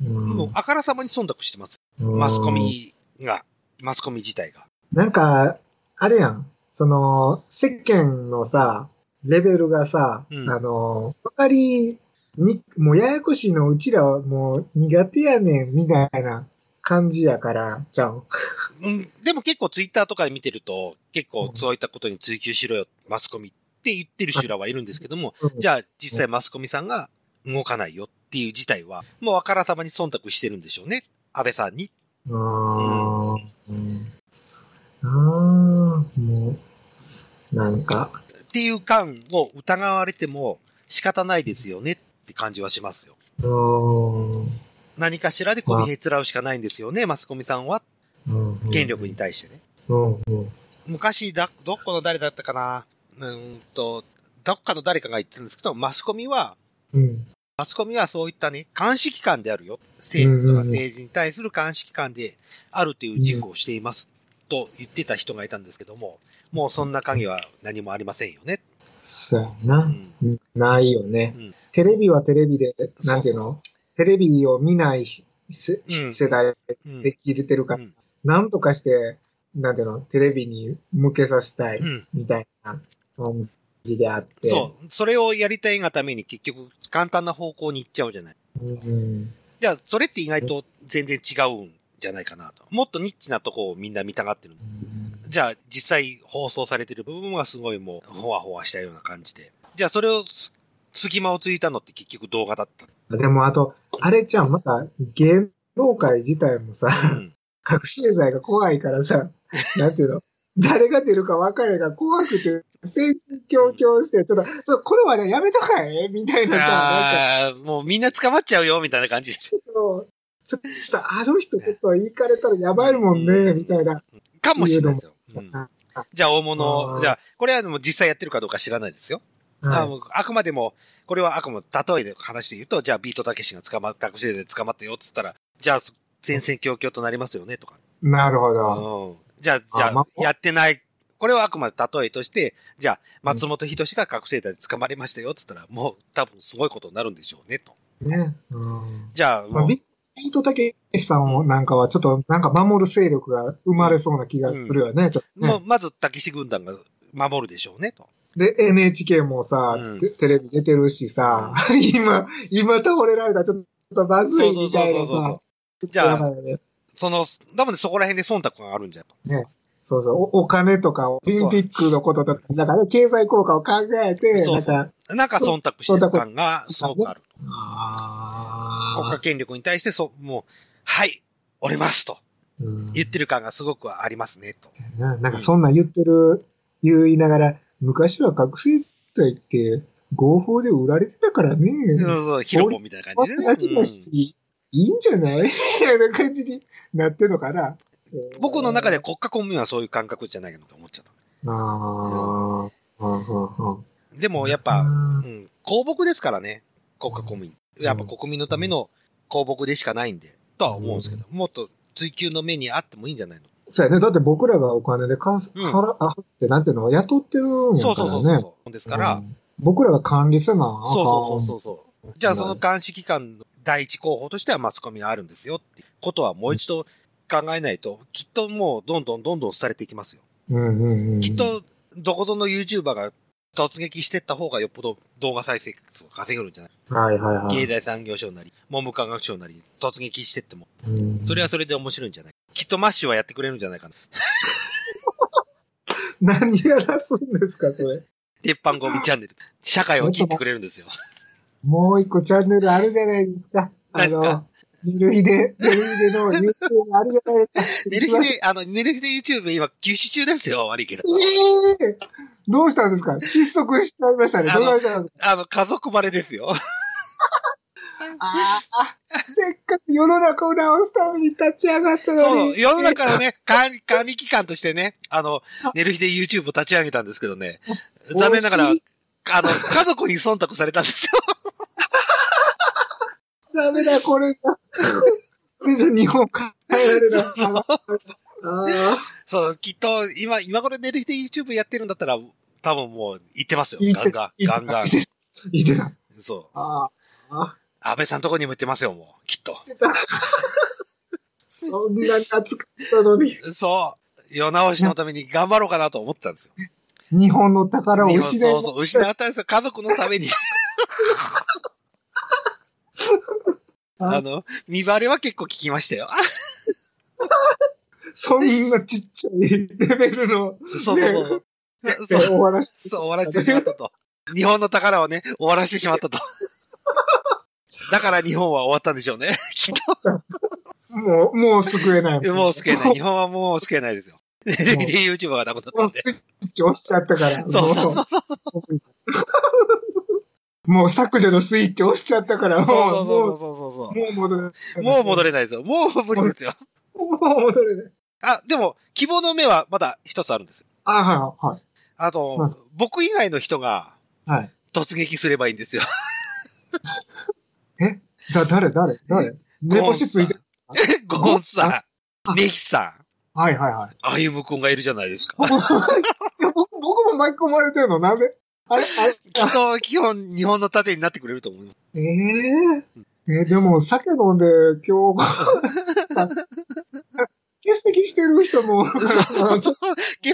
もう、あからさまに忖度してます。マスコ。ミが、マスコミ自体が。なんか、あれやん。その、世間のさ、レベルがさ、うんあの、わかりに、もうややこしいのうちらはもう苦手やねん、みたいな感じやから、じゃん。うん。でも結構ツイッターとかで見てると、結構そういったことに追求しろよ、マスコミって言ってる人らはいるんですけども、じゃゃあ実際マスコミさんが動かないよっていう事態は、もうあからさまに忖度してるんでしょうね。安倍さんに。うん。あーもう、なんか、っていう感を疑われても仕方ないですよねって感じはしますよ。うーん何かしらでこびへつらうしかないんですよね、マスコミさんは。うん権力に対してね。うんうん昔だ、どこの誰だったかなうーんと、どっかの誰かが言ってるんですけど、マスコミは、うんマスコミはそういったね、監視機関であるよ。政府とか政治に対する監視機関であるという自負をしています。と言ってた人がいたんですけども、もうそんな影は何もありませんよね。そうやうな。ん。うんないよね。うんテレビはテレビで、なんていうの？テレビを見ない世代うん。できてるから、うんなんとかして、なんていうの？テレビに向けさせたいうん。みたいな感じであって。そう。それをやりたいがために結局簡単な方向に行っちゃうじゃない。う。うん。じゃあ、それって意外と全然違うんじゃないかなと。もっとニッチなとこをみんな見たがってる。じゃあ、実際放送されてる部分はすごいもう、ほわほわしたような感じで。じゃあ、それをす、隙間をついたのって結局動画だった。でも、あと、あれちゃん、また、芸能界自体もさ、うん。覚醒剤が怖いからさ、なんていうの？誰が出るか分かるが怖くて、戦々恐々して、ちょっと、ちょっとこれはね、やめとかえみたいなさ、もうみんな捕まっちゃうよ、みたいな感じです。ちょっと、あの人ちょっと言いかれたらやばいもんね、みたいな。かもしれないですよ。うんあじゃあ、大あ物、ーじゃあ、これはもう実際やってるかどうか知らないですよ。あはもうあくまでも、これはあくまで例えで話で言うと、じゃあビートたけしが捕まっ、学生で捕まったよっつったら、じゃあ戦々恐々となりますよねとか。い。なるほど。うん。じゃあ、じゃあやってない。これはあくまで例えとして、じゃあ、松本人志が覚醒剤で捕まりましたよっつったら、もう多分すごいことになるんでしょうねと。ね。うん。じゃあ、まあ、もうビビートたけしさんをなんかはちょっとなんか守る勢力が生まれそうな気がするよね。ちょっとねもうまず、たけし軍団が守るでしょうねと。で、NHK もさ、うんテテレビ出てるしさ、今、今倒れられたらちょっとまずいみたいなさそうそうそうそう。じゃあその、多分ねそこら辺で忖度があるんじゃと。そうそう、おお金とか、オリンピックのこととか、だから、ね、経済効果を考えて、そうそう。なんか、なんか忖度してる感がすごくある。あ国家権力に対して、そう、もう、はい、折れますと。うん。言ってる感がすごくありますね、と。ななんかそんなん言ってる、言いながら、昔は覚醒剤って合法で売られてたからね。そうそう、ヒロみたいな感じでね。いいんじゃない？みたいな感じになってるのかな。僕の中で国家公務員はそういう感覚じゃないかなと思っちゃった。ああ。でもやっぱ、ううんん、公僕ですからね、国家公務員。やっぱ国民のための公僕でしかないんで、とは思うんですけど、もっと追求の目にあってもいいんじゃないの？そうやね。だって僕らがお金でかす、うん払、あ、ってなんていうの雇ってるんそうそうやからね。そうそう。ですから、うん僕らが管理せな。そうそうそうそう。じゃあその監視機関の第一候補としてはマスコミがあるんですよってことはもう一度考えないと、きっともうどんどんどんどんされていきますよ。うんうんうん。きっと、どこぞの YouTuber が突撃してった方がよっぽど動画再生数を稼げるんじゃない？はいはいはい。経済産業省なり、文部科学省なり、突撃してっても、うんそれはそれで面白いんじゃない？きっとマッシュはやってくれるんじゃないかな。何やらすんですか、それ。鉄板ゴミチャンネル。社会を切ってくれるんですよ。もう一個チャンネルあるじゃないですか。あの、寝る日で、寝る日での YouTube あるじゃないですか。寝る日で、あの、寝る日で YouTube 今休止中ですよ。悪いけど。ええどうしたんですか？失速しちゃいましたね。あのどうしたんですか？あの、家族バレですよ。ああ、せっかく世の中を直すために立ち上がったのそう、に。世の中のね、管理、管理機関としてね、あの、寝る日で YouTube を立ち上げたんですけどね、残念ながらあの、家族に忖度されたんですよ。ダメだ、これだ。これじゃ日本変えられなそう、きっと、今、今頃寝る日で YouTube やってるんだったら、多分もう、言ってますよ。ガンガン、ガンガン。いいでな。そう。ああ、安倍さんとこにも言ってますよ、もう。きっと。そんなに熱かったのに、そう。世直しのために頑張ろうかなと思ってたんですよ。日本の宝を日失い本そうそう、失ったんですよ。家族のために。あの、見バレは結構聞きましたよ。そんなちっちゃいレベルの、そうそうそう。でそう終わらせてそう、終わらせてしまったと。日本の宝をね、終わらせてしまったと。だから日本は終わったんでしょうね。きっもう、もう救えないと。もう救えない。日本はもう救えないですよ。テレビで YouTuber がなくなったんスイッチ押しちゃったから。そうそうそう。もう削除のスイッチ押しちゃったから、もう、そうそうそうそうもう戻れない。もう戻れないですよ。もう無理ですよ。もう戻れない。あ、でも、希望の目はまだ一つあるんですよ。あ、はい、はい。あと僕以外の人がはい。突撃すればいいんですよ。だ、誰、誰、誰？目星つい。ゴンさん、ネキさん、はい、はい、はい。あゆむくんがいるじゃないですか。僕も巻き込まれてるのなんであれ？あれ？きっと、基本、日本の盾になってくれると思います。えええーでも、酒飲んで今日、欠席してる人も、欠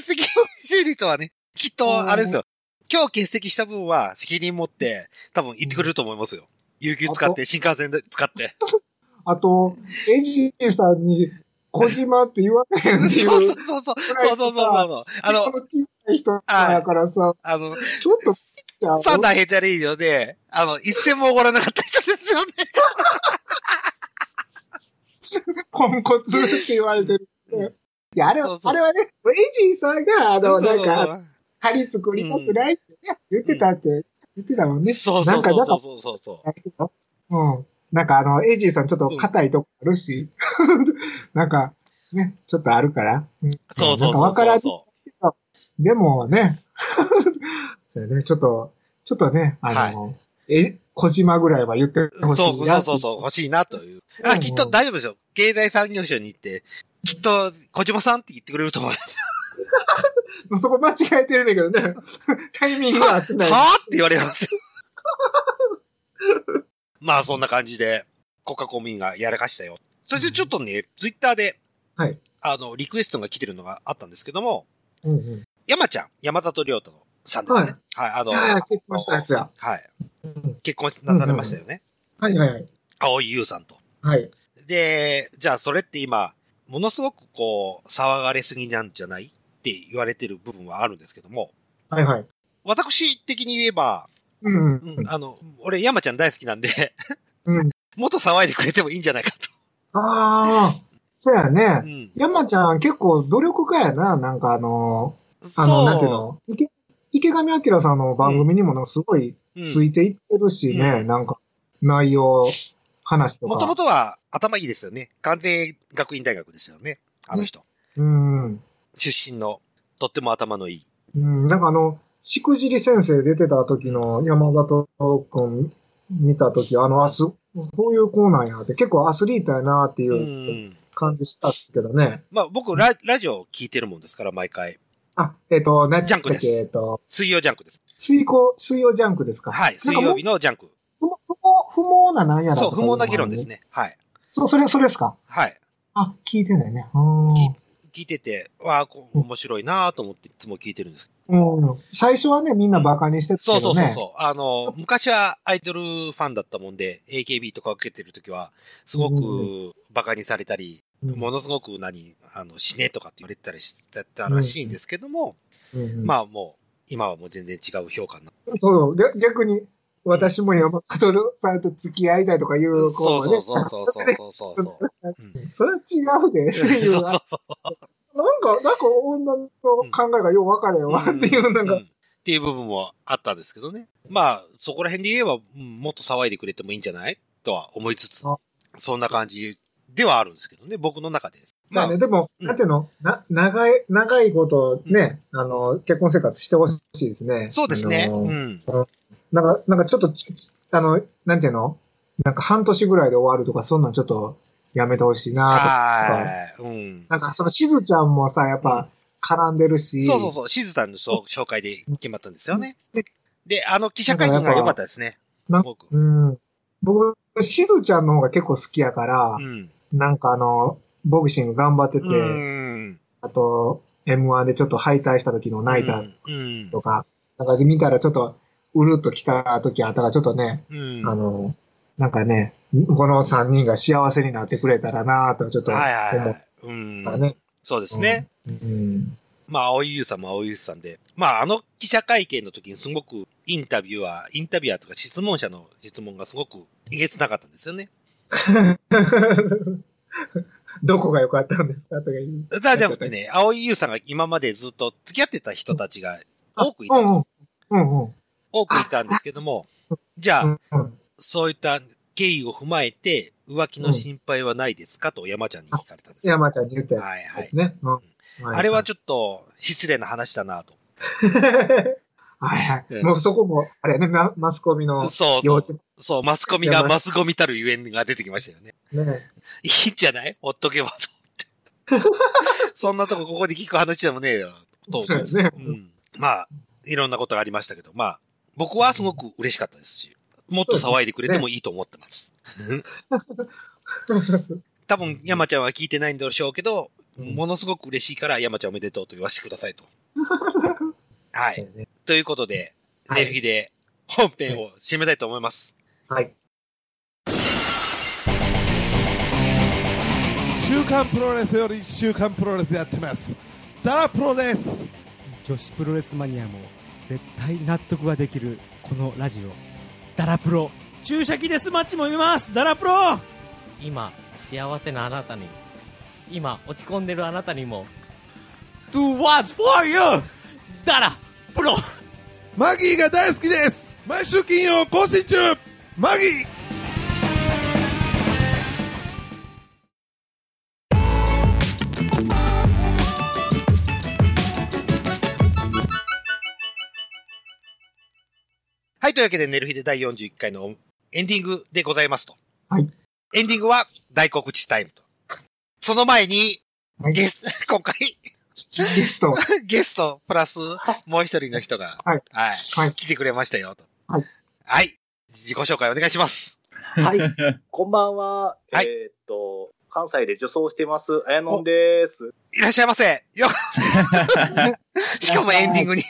席してる人はね、きっと、あれですよ。今日欠席した分は責任持って、多分行ってくれると思いますよ。有給使って、新幹線で使って。あと、エジーさんに、小島って言われへんってい そうう、そうそうそう。そうそうそうそう。あのこ、の小さい人だからさ、あの、ちょっと、サンダーヘタレイディオで、あの、一銭もおごらなかった人ですよね。ポンコツって言われてる。いや、あれは、あれはね、エジーさんが、あの、なんか、か、仮作りたくないってね、言ってたって、言ってたもんね。そうそうそうそうそう。うん。なんかあの、エイジーさんちょっと硬いとこあるし、なんか、ね、ちょっとあるから。うんそうそうなんかそうわからんそでもね、そうね、ちょっと、ちょっとね、あの、え、小島ぐらいは言ってう。ほしそういな。そうそうそう、欲しいなという。あ、うんきっと大丈夫ですよ。経済産業省に行って、きっと、小島さんって言ってくれると思います。う。そこ間違えてるんだけどね。タイミングが合ってない。はぁって言われますよ。まあ、そんな感じで、国家公務員がやらかしたよ。そしてちょっとね、ツイッターで、はい。あの、リクエストが来てるのがあったんですけども、うんうん。山ちゃん、山里亮太さんですね。はい、あの、いやいや結婚したやつや。はい。うん結婚なされましたよね。はいはいはい。青井優さんと。はい。で、じゃあそれって今、ものすごくこう、騒がれすぎなんじゃない？って言われてる部分はあるんですけども、はいはい。私的に言えば、うんううんん、あの、俺山ちゃん大好きなんで、うん。もっと騒いでくれてもいいんじゃないかと。ああ、そうやねう。ん。山ちゃん結構努力家やな。なんかあの。あの、なんていうの？池池上彰さんの番組にもなすごいうんついていってるしね、うんなんか内容話とか。もともとは頭いいですよね。関西学院大学ですよね。あの人。うん。出身の、とっても頭のいい。うん、なんかあの、しくじり先生出てた時の山里君見た時、あの、あす、こういう子なんやって、結構アスリートやなっていううん感じしたんですけどね。まあ僕ラ、ラジオ聞いてるもんですから、毎回。あ、えっ、と、ね、ジャンクですえっ、と、水曜ジャンクです。水曜、水曜ジャンクですか？はい。水曜日のジャンク。不毛、不毛ななんやらそう、不毛な議論ですね。はい。そう、それ、それですか？はい。あ、聞いてないね。うん聞いてて、わあ、こう面白いなと思っていつも聞いてるんです。うん。最初はね、みんなバカにしてたけそうどね。そうそうそう。あの、昔はアイドルファンだったもんで、AKB とか受けてるときは、すごくバカにされたり、うんものすごく何、あの、死ねとかって言われてたりしてたらしいんですけども、うんうんまあもう、今はもう全然違う評価になって。そう、で逆に、私も山里さんと付き合いたいとかいう子そう。そうそうそうそうそうそう。うんそれは違うで、いうなんか、なんか女の考えがよう分かれよ、っていう、なんか、うんっていう部分もあったんですけどね。まあ、そこら辺で言えば、うんもっと騒いでくれてもいいんじゃない？とは思いつつあ、そんな感じではあるんですけどね、僕の中で。まあね、でも、うんなんていうの、な、長い、長いことね、あの、結婚生活してほしいですね。そうですね。うん。なんか、なんかちょっとち、あの、なんていうの？なんか半年ぐらいで終わるとか、そんなんちょっとやめてほしいなとか。はい。うん。なんかそのしずちゃんもさ、やっぱ絡んでるし。そうそうそう、しずさんのそう紹介で決まったんですよねで。で、あの記者会見が良かったですね。なすごく。うん。僕、しずちゃんの方が結構好きやからう、ん。なんかあの、ボクシング頑張ってて、うん。あと、M1 でちょっと敗退した時の泣いたうん。とか、なんか見たらちょっと、うるっと来た時あったから、ちょっとね、うん。あの、なんかね、この3人が幸せになってくれたらなとちょっと思はいはいはっい。うんた。ね。そうですね。うん。まあ、青井優さんも青井優さんで。まあ、あの記者会見の時にすごくインタビュアー、インタビュアーとか質問者の質問がすごくえげつなかったんですよね。どこが良かったんですかとか言う。じゃあじゃなくてね、青井優さんが今までずっと付き合ってた人たちが多くいたう。んうん。うんうん。多くいたんですけども、じゃあ。そういった経緯を踏まえて、浮気の心配はないですか？と山ちゃんに聞かれたんですよ。山ちゃんに言ったやはいはいあれはちょっと失礼な話だなと。はいはい。うんもうそこも、あれやね、ママスコミのそうそう。そう、マスコミがマスコミたるゆえんが出てきましたよね。ね。いいんじゃない？ほっとけばと思って。そんなとこここで聞く話でもねえよ、と思うんです。そうですねうん。まあ、いろんなことがありましたけど、まあ、僕はすごく嬉しかったですし、もっと騒いでくれてもいいと思ってます。多分、山ちゃんは聞いてないんでしょうけど、ものすごく嬉しいから山ちゃんおめでとうと言わせてくださいと。はい。ということで、はいネルヒで本編を締めたいと思います。はい。週刊プロレスより週刊プロレスやってますダラプロです女子プロレスマニアも絶対納得ができるこのラジオ。ダラプロ。注射器デスマッチも見ます。ダラプロ。今、幸せなあなたに、今、落ち込んでるあなたにも、Do what's for you! だら、プロ。マギーが大好きです。毎週金曜更新中。マギーというわけで、ネルヒで第41回のエンディングでございますと。はい。エンディングは大告知タイムと。その前に、はいゲスト、今回、ゲスト。ゲスト、プラス、もう一人の人が、はい。はい、はい。来てくれましたよと。はい。はい。自己紹介お願いします。はい。こんばんは。はいえーっと、関西で女装してます、あやのんです。いらっしゃいませ。よしかもエンディングに。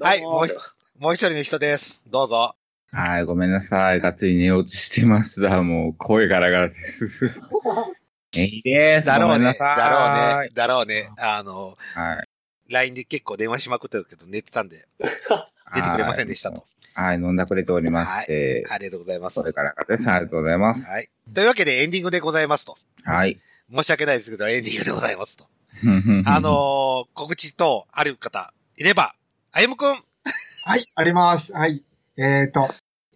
はい、もう一もう一人の人です。どうぞ。はい、ごめんなさい。がっつり寝落ちしてました。もう、声ガラガラです。えいです。だろうね。だろうね。だろうね。あの、はい。LINE で結構電話しまくってたけど、寝てたんで、出てくれませんでしたと。はい、飲んだくれておりまして。ありがとうございます。声ガラガラです。ありがとうございます。はい。というわけでエンディングでございますと。はい。申し訳ないですけど、エンディングでございますと。あのー、告知とある方、いれば、あゆむくん。はい、あります。はい。えっ、と、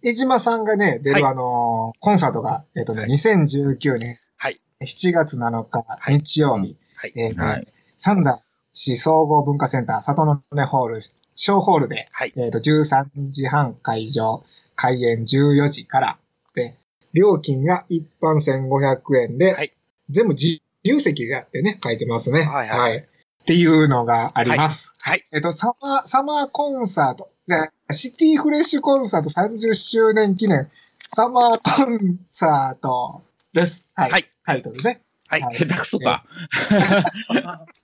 江島さんがね、出るあのーコンサートが、えっ、とね、2019年、はい。7月7日、日曜日、はい。えっ、と、はい三田市総合文化センター、里の根ホール、小ホールで、はい。えっ、と、13時半会場、開演14時から、で、料金が一般1500円で、はい全部自由席があってね、書いてますね。はいはいっていうのがあります。はい。えっと、サマー、サマーコンサート、じゃあシティフレッシュコンサート30周年記念、サマーコンサートです。はい。はいタイトルね。はいはい下手くそか。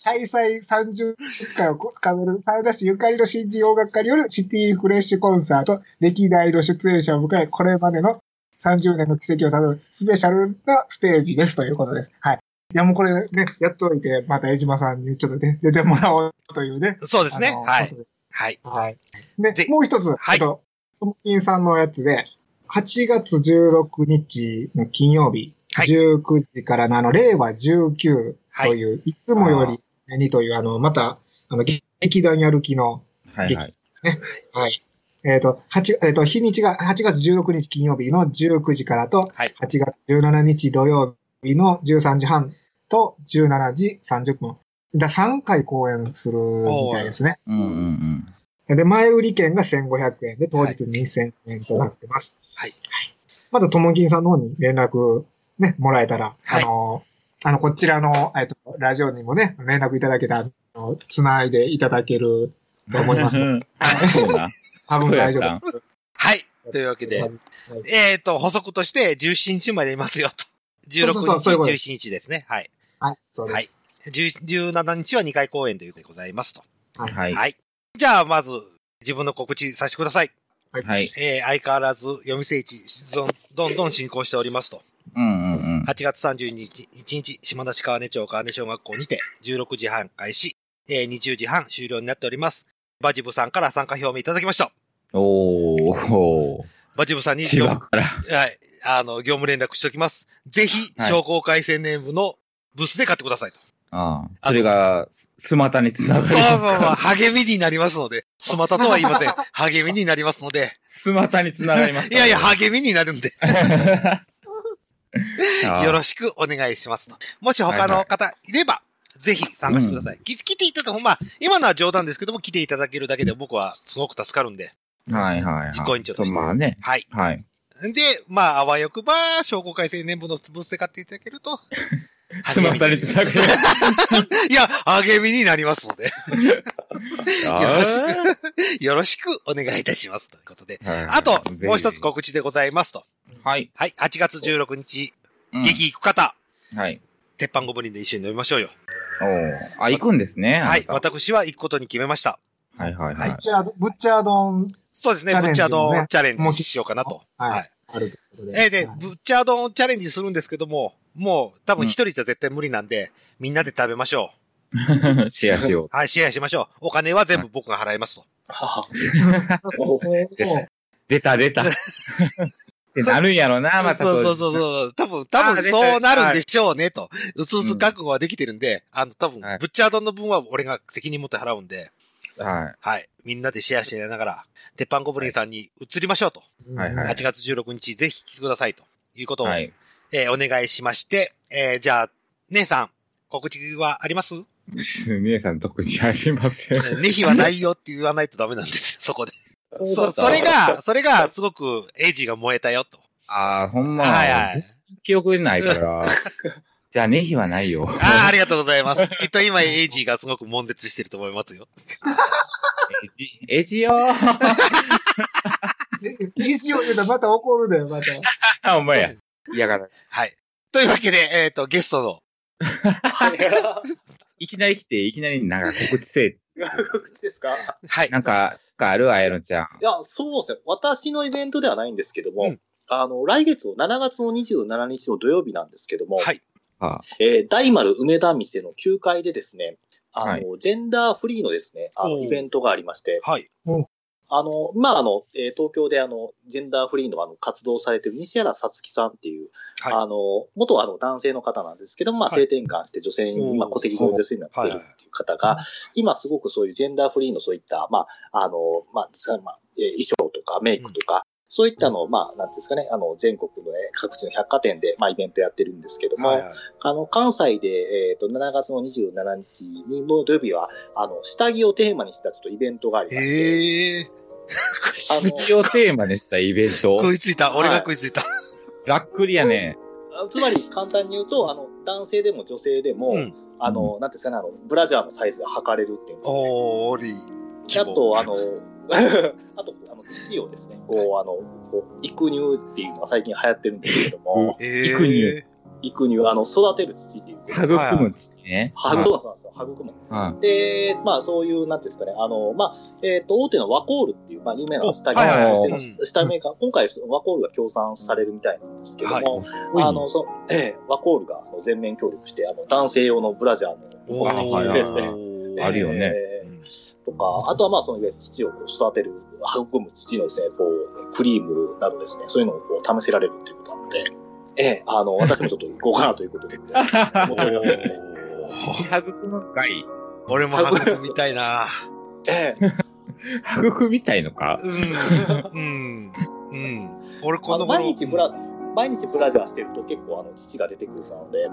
開催30回を数える、サウダ市ゆかりの新人音楽家によるシティフレッシュコンサート、歴代の出演者を迎え、これまでの30年の奇跡をたどるスペシャルなステージですということです。はい。いや、もうこれね、やっといて、また江島さんにちょっとね、出てもらおうというね。そうですね。はいはい。はい。でで、もう一つ、はいえっと、トムキンさんのやつで、8月16日の金曜日、はい19時からのあの、令和19という、い、つもよりにという、あの、また、あの、劇団やる気の劇はいはい。ね。はい。えっ、と、8、えっ、と、日にちが8月16日金曜日の19時からと、はい8月17日土曜日の13時半と17時30分。だ3回公演するみたいですね。うんうんうん。で、前売り券が1500円で、当日2000円となってます。はい。また、ともきんさんの方に連絡ね、もらえたら、はいあの、あの、こちらの、えっと、ラジオにもね、連絡いただけたら、あの繋いでいただけると思います。そうだ。多分大丈夫です。はい。というわけで、はいえっ、と、補足として17日までいますよと。16そうそうそうそういうことで日、17日ですね。はい。はい、そうです。はい。10 17日は2回公演ということでございますと。はい。はい。じゃあ、まず、自分の告知させてください。はい。えー、相変わらず、読み聖地、どんどんどん進行しておりますと。うんうんうん。8月30日、1日、島田市川根町川根小学校にて、16時半開始、えー、20時半終了になっております。バジブさんから参加表明いただきました。おー。バジブさんに、千葉から。はい、あの、業務連絡しておきます。ぜひ、はい商工会青年部のブースで買ってくださいと。ああ。それが、スマタにつなそうがる。そうそう、励みになりますので、スマタとは言いません。励みになりますので、スマタにつながります。いやいや、励みになるんで、よろししくお願いしますと。もし他の方いれば、ぜひ参加してください。き来ていただく、まあ、今のは冗談ですけども、来ていただけるだけで僕はすごく助かるんで。く。はいはいはい。実行委員長としてまあね。はい。はい。で、まあ、あわよくば、商工会青年部のブースで買っていただけると、スマタにつながる。いや、励みになりますので、よろしあく、よろしくお願いいたします。ということで。ーはいあと、もう一つ告知でございますと。はい。はい、8月16日、うん劇行く方、はい。鉄板ゴブリンで一緒に飲みましょうよ。おーあ、行くんですね。はい、私は行くことに決めました。はいはいはいブッ。チャード、ブッチャー丼そうですね、ブッチャードもねンチャレンジしようかなと。はいはい。あるということで。えーで、はいブッチャードンチャレンジするんですけども、もう多分一人じゃ絶対無理なんで、みんなで食べましょ シェアしよう。はい、シェアしましょう。お金は全部僕が払いますと。出た 出た。ってなるんやろな、またそうそうそうう。そう。多分、多分そうなるんでしょうね、と。うつうつ覚悟はできてるんで、あの、多分、はいブッチャードンの分は俺が責任持って払うんで、ははい。みんなでシェアしながら、鉄板ゴブリンさんに移りましょうと。い。はいはい。8月16日、ぜひ来てくださいということを、はい。えーお願いしまして、えーじゃあ、姉さん、告知はあります？姉さん特にありません。ネヒはないよって言わないとダメなんですよ、そこで。そ、それが、それがすごくエイジが燃えたよと。ああ、ほんま。はいはい。記憶ないから。じゃあ、ネヒはないよ。ああ、ありがとうございます。きっと今エイジがすごく悶絶してると思いますよ。エジよー。一応言うたらまた怒るで、また。あ、お前や。嫌がら。はい。というわけで、えっ、と、ゲストの、いきなり来て、いきなりなんか告知せえ。告知ですか？はい。なんか、かある？あやのちゃん。いや、そうですね。私のイベントではないんですけども、うんあの、来月の7月の27日の土曜日なんですけども、はい。あえー大丸梅田店の9階でですね、あの、はい。ジェンダーフリーのですね、あの、イベントがありまして、はい。あの、まあ、あの、えー東京であの、ジェンダーフリーのあの、活動をされている西原さつきさんっていう、はい。あの、元あの、男性の方なんですけども、まあ、はい。性転換して女性に、おー。今、戸籍上の女性になっているっていう方が、今すごくそういうジェンダーフリーのそういった、まあ、あの、まあ、さまあ、えー衣装とかメイクとか、そういったあの、まあ、なんですかね、あの、全国のえー各地の百貨店で、まあ、イベントやってるんですけども、はいはいあの、関西で、えっ、と、7月の27日にの土曜日は、あの、下着をテーマにしたちょっとイベントがありまして、へえ。あの、次をテーマにしたイベント？食。いついた。俺が食いついた。ざっくりやね。あつまり簡単に言うと、あの、男性でも女性でも、うんあの、なんていうんですかね、あの、ブラジャーのサイズが測れるっていうんですかね。おー、り。あと、あの、あと、あの、父をですね、こう、あの、こう、育乳っていうのが最近流行ってるんですけども、え育乳。育乳、あの、育てる土っていう。育む土ね。はそうなんですよ、育む。はい。で、まあ、そういう、なんていうんですかね、あの、まあ、えっ、と、大手のワコールっていう、まあ、有名な下着の下メーカー、今回、ワコールが協賛されるみたいなんですけども、はい。あの、そええワコールがあの全面協力して、あの、男性用のブラジャーのお持ってきてですね、ーあるよね。えーとか、あとはまあ、そのいわゆる土を育てる、育む土のですね、こう、クリームなどですね、そういうのをこう試せられるということなので、ええあの、私もちょっと行こうかなということで、思っておりますので。育むかい。俺も育みたいな。ええ 育みたいのか？うん。うん。うん。俺こあの毎日ブラ、毎日ブラジャーしてると結構あの土が出てくるので、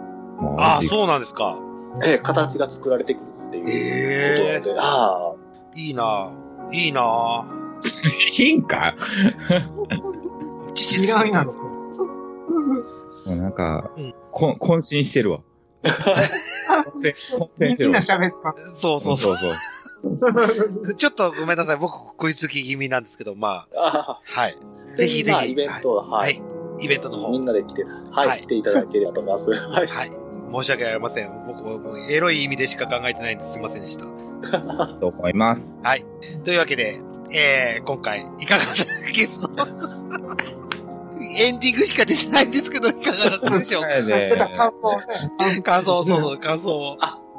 ああ、そうなんですか。ええ形が作られてくるっていうえことなので、ああ、いいな。いいな。いいんか父いらんやろ。もうなんかうん、こん渾身してるわ。みんなるわ。喋った。そうそうそう。そう。ちょっとごめんなさい。僕、食いつき気味なんですけど、まあ、あはい。あぜひぜひ。まあイベントは、は。はいい、イベントの方。みんなで来て、はい、はい来ていただければと思います。はい。はい。申し訳ありません。僕はエロい意味でしか考えてないんですいませんでした。と思います。はい。というわけで、えー、今回、いかがだったゲストエンディングしか出てないんですけど、いかがだったでしょうか？はいで感想ね。感想、そうそう、感想を。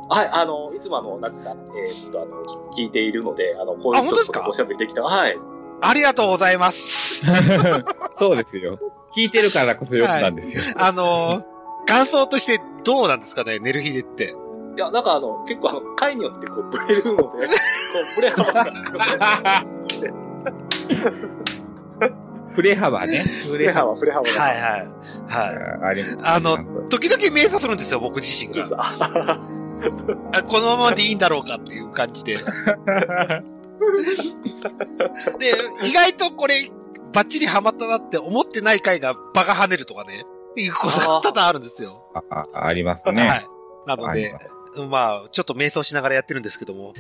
はい、あの、いつもあの、なんですか、えーっと、あの、聞いているので、あの、こういうあ本当ですか？ちょおしゃべりできた。はい。ありがとうございます。そうですよ。聞いてるからこそよくなんですよ。あのー、感想としてどうなんですかね、寝る日でって。いや、なんかあの、結構あの、回によってこう、ブレるので、こう、ブレ幅がすごい。振れ幅ね。振振れ幅、振れ幅が。はいはい。はい。あります。あの、時々瞑想するんですよ、僕自身が。あこのままでいいんだろうかっていう感じで。で、意外とこれ、バッチリハマったなって思ってない回がバカ跳ねるとかね、いうことが多々あるんですよ。ああありますはね。い。なのでま、まあ、ちょっと瞑想しながらやってるんですけども。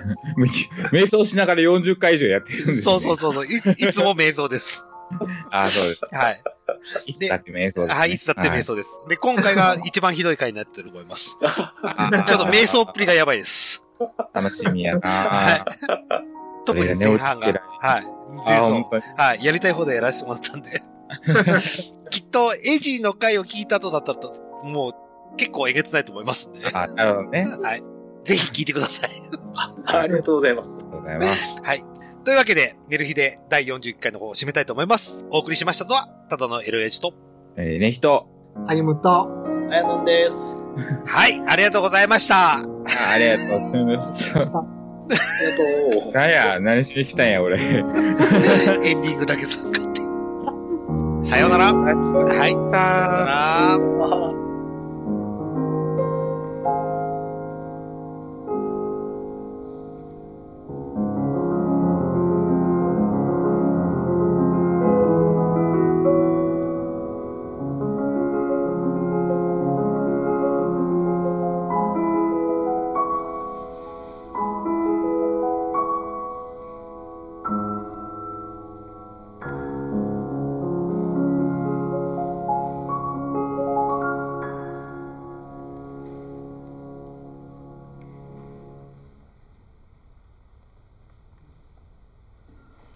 瞑想しながら40回以上やってるんです、ね。そうそうそうそうい。いつも瞑想です。あそうです。はい。いつだって瞑想です、ね。はい、いつだって瞑想です。で、今回が一番ひどい回になってると思います。ちょっと瞑想っぷりがやばいです。楽しみやなはい。特に前半が。はい。はい。やりたい方でやらせてもらったんで。きっと、エイジーの回を聞いた後だったら、もう、結構えげつないと思いますんで。あ、なるほどね。はい。ぜひ聞いてください。ありがとうございます。ありがとうございます。はい。というわけで、寝る日で第41回の方を締めたいと思います。お送りしましたのは、ただの LH と。えー、ね、人。歩むと、あやのんです。はい、ありがとうございました。あありがとうございます。ありがとう。なんや、何しに来たんや、俺。エンディングだけ参加。さようなら。はい。さようなら。あ